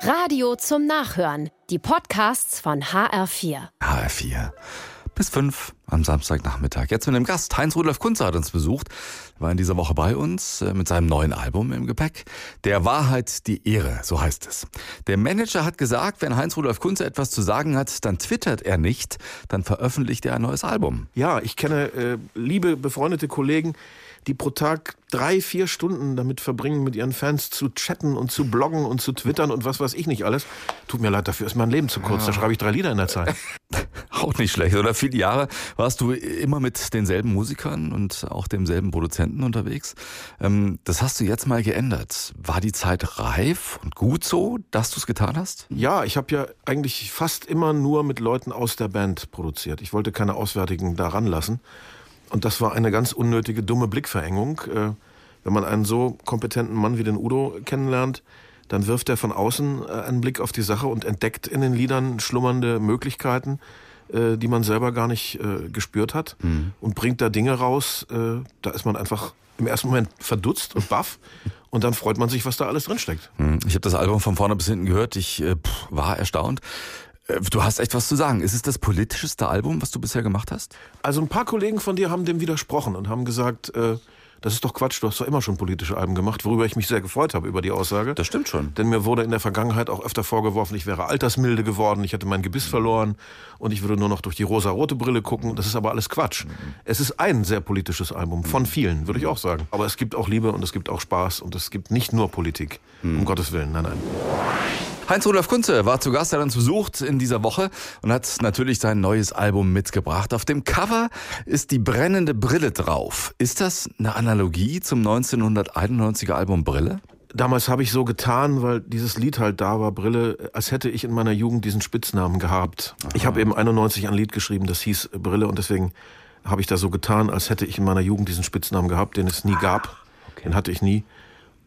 Radio zum Nachhören. Die Podcasts von HR4. HR4. Bis fünf am Samstagnachmittag. Jetzt mit dem Gast. Heinz-Rudolf Kunze hat uns besucht. War in dieser Woche bei uns äh, mit seinem neuen Album im Gepäck. Der Wahrheit die Ehre, so heißt es. Der Manager hat gesagt, wenn Heinz-Rudolf Kunze etwas zu sagen hat, dann twittert er nicht, dann veröffentlicht er ein neues Album. Ja, ich kenne äh, liebe befreundete Kollegen, die pro Tag drei, vier Stunden damit verbringen, mit ihren Fans zu chatten und zu bloggen und zu twittern und was weiß ich nicht alles. Tut mir leid, dafür ist mein Leben zu kurz. Ja. Da schreibe ich drei Lieder in der Zeit. Auch nicht schlecht. Oder viele Jahre warst du immer mit denselben Musikern und auch demselben Produzenten unterwegs. Ähm, das hast du jetzt mal geändert. War die Zeit reif und gut so, dass du es getan hast? Ja, ich habe ja eigentlich fast immer nur mit Leuten aus der Band produziert. Ich wollte keine Auswärtigen da ranlassen. Und das war eine ganz unnötige, dumme Blickverengung. Äh, wenn man einen so kompetenten Mann wie den Udo kennenlernt, dann wirft er von außen äh, einen Blick auf die Sache und entdeckt in den Liedern schlummernde Möglichkeiten, äh, die man selber gar nicht gespürt hat mhm. und bringt da Dinge raus, da ist man einfach im ersten Moment verdutzt und baff und dann freut man sich, was da alles drinsteckt. Mhm. Ich habe das Album von vorne bis hinten gehört, ich pff, war erstaunt. Äh, du hast echt was zu sagen. Ist es das politischste Album, was du bisher gemacht hast? Also ein paar Kollegen von dir haben dem widersprochen und haben gesagt, äh, das ist doch Quatsch, du hast doch immer schon politische Alben gemacht, worüber ich mich sehr gefreut habe über die Aussage. Das stimmt schon. Denn mir wurde in der Vergangenheit auch öfter vorgeworfen, ich wäre altersmilde geworden, ich hätte mein Gebiss verloren und ich würde nur noch durch die rosa-rote Brille gucken. Das ist aber alles Quatsch. Mhm. Es ist ein sehr politisches Album, von vielen, würde ich auch sagen. Aber es gibt auch Liebe und es gibt auch Spaß und es gibt nicht nur Politik. Mhm. Um Gottes Willen, nein, nein. Heinz-Rudolf Kunze war zu Gast, hat uns besucht in dieser Woche und hat natürlich sein neues Album mitgebracht. Auf dem Cover ist die brennende Brille drauf. Ist das eine Analogie zum 1991er Album Brille? Damals habe ich so getan, weil dieses Lied halt da war, Brille, als hätte ich in meiner Jugend diesen Spitznamen gehabt. Aha. Ich habe eben 91 ein Lied geschrieben, das hieß Brille und deswegen habe ich da so getan, als hätte ich in meiner Jugend diesen Spitznamen gehabt, den es nie gab. Okay. Den hatte ich nie.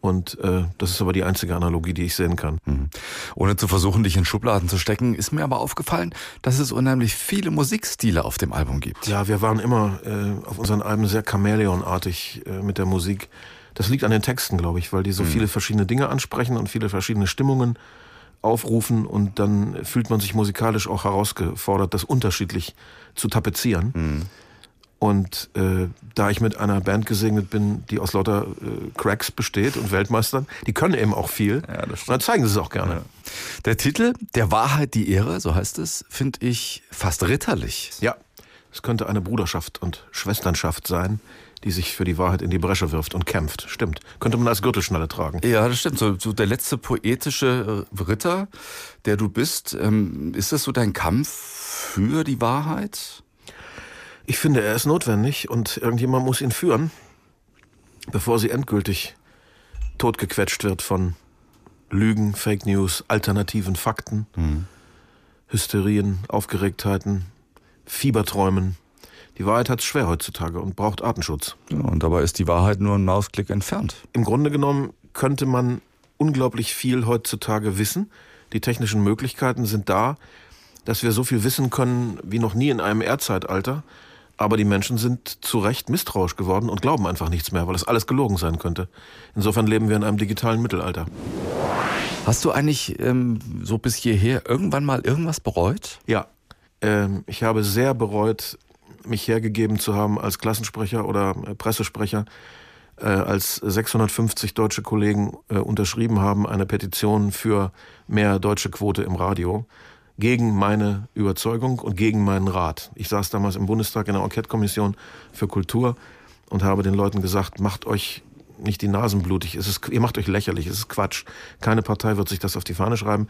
Und äh, das ist aber die einzige Analogie, die ich sehen kann. Mhm. Ohne zu versuchen, dich in Schubladen zu stecken, ist mir aber aufgefallen, dass es unheimlich viele Musikstile auf dem Album gibt. Ja, wir waren immer äh, auf unseren Alben sehr Chamäleonartig äh, mit der Musik. Das liegt an den Texten, glaube ich, weil die so mhm. viele verschiedene Dinge ansprechen und viele verschiedene Stimmungen aufrufen und dann fühlt man sich musikalisch auch herausgefordert, das unterschiedlich zu tapezieren. Mhm. Und äh, da ich mit einer Band gesegnet bin, die aus lauter äh, Cracks besteht und Weltmeistern, die können eben auch viel. Ja, das und dann zeigen sie es auch gerne. Ja. Der Titel, Der Wahrheit die Ehre, so heißt es, finde ich fast ritterlich. Ja, es könnte eine Bruderschaft und Schwesternschaft sein, die sich für die Wahrheit in die Bresche wirft und kämpft. Stimmt. Könnte man als Gürtelschnalle tragen. Ja, das stimmt. So, so der letzte poetische äh, Ritter, der du bist, ähm, ist das so dein Kampf für die Wahrheit? Ich finde, er ist notwendig und irgendjemand muss ihn führen, bevor sie endgültig totgequetscht wird von Lügen, Fake News, alternativen Fakten, mhm. Hysterien, Aufgeregtheiten, Fieberträumen. Die Wahrheit hat es schwer heutzutage und braucht Artenschutz. Ja, und dabei ist die Wahrheit nur ein Mausklick entfernt. Im Grunde genommen könnte man unglaublich viel heutzutage wissen. Die technischen Möglichkeiten sind da, dass wir so viel wissen können wie noch nie in einem Erdzeitalter. Aber die Menschen sind zu Recht misstrauisch geworden und glauben einfach nichts mehr, weil es alles gelogen sein könnte. Insofern leben wir in einem digitalen Mittelalter. Hast du eigentlich ähm, so bis hierher irgendwann mal irgendwas bereut? Ja, ähm, ich habe sehr bereut, mich hergegeben zu haben als Klassensprecher oder äh, Pressesprecher, äh, als 650 deutsche Kollegen äh, unterschrieben haben eine Petition für mehr deutsche Quote im Radio gegen meine Überzeugung und gegen meinen Rat. Ich saß damals im Bundestag in der Enquete-Kommission für Kultur und habe den Leuten gesagt, macht euch nicht die Nasen blutig, es ist, ihr macht euch lächerlich, es ist Quatsch. Keine Partei wird sich das auf die Fahne schreiben.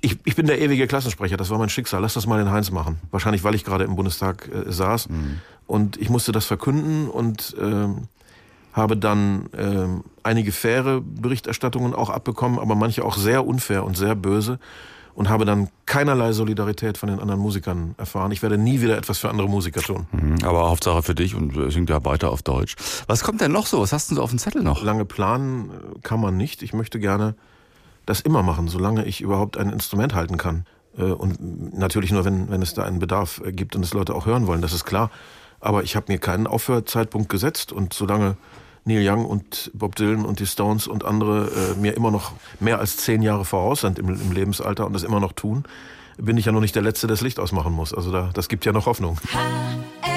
Ich, ich bin der ewige Klassensprecher, das war mein Schicksal. Lass das mal den Heinz machen. Wahrscheinlich, weil ich gerade im Bundestag äh, saß. Mhm. Und ich musste das verkünden und äh, habe dann äh, einige faire Berichterstattungen auch abbekommen, aber manche auch sehr unfair und sehr böse und habe dann keinerlei Solidarität von den anderen Musikern erfahren. Ich werde nie wieder etwas für andere Musiker tun. Mhm, aber Hauptsache für dich und singt ja weiter auf Deutsch. Was kommt denn noch so? Was hast du so auf dem Zettel noch? Lange planen äh, kann man nicht. Ich möchte gerne das immer machen, solange ich überhaupt ein Instrument halten kann. Äh, und natürlich nur, wenn, wenn es da einen Bedarf äh, gibt und es Leute auch hören wollen, das ist klar. Aber ich habe mir keinen Aufhörzeitpunkt gesetzt und solange Neil Young und Bob Dylan und die Stones und andere äh, mir immer noch mehr als zehn Jahre voraus sind im, im Lebensalter und das immer noch tun, bin ich ja noch nicht der Letzte, der das Licht ausmachen muss. Also da, das gibt ja noch Hoffnung. Ha.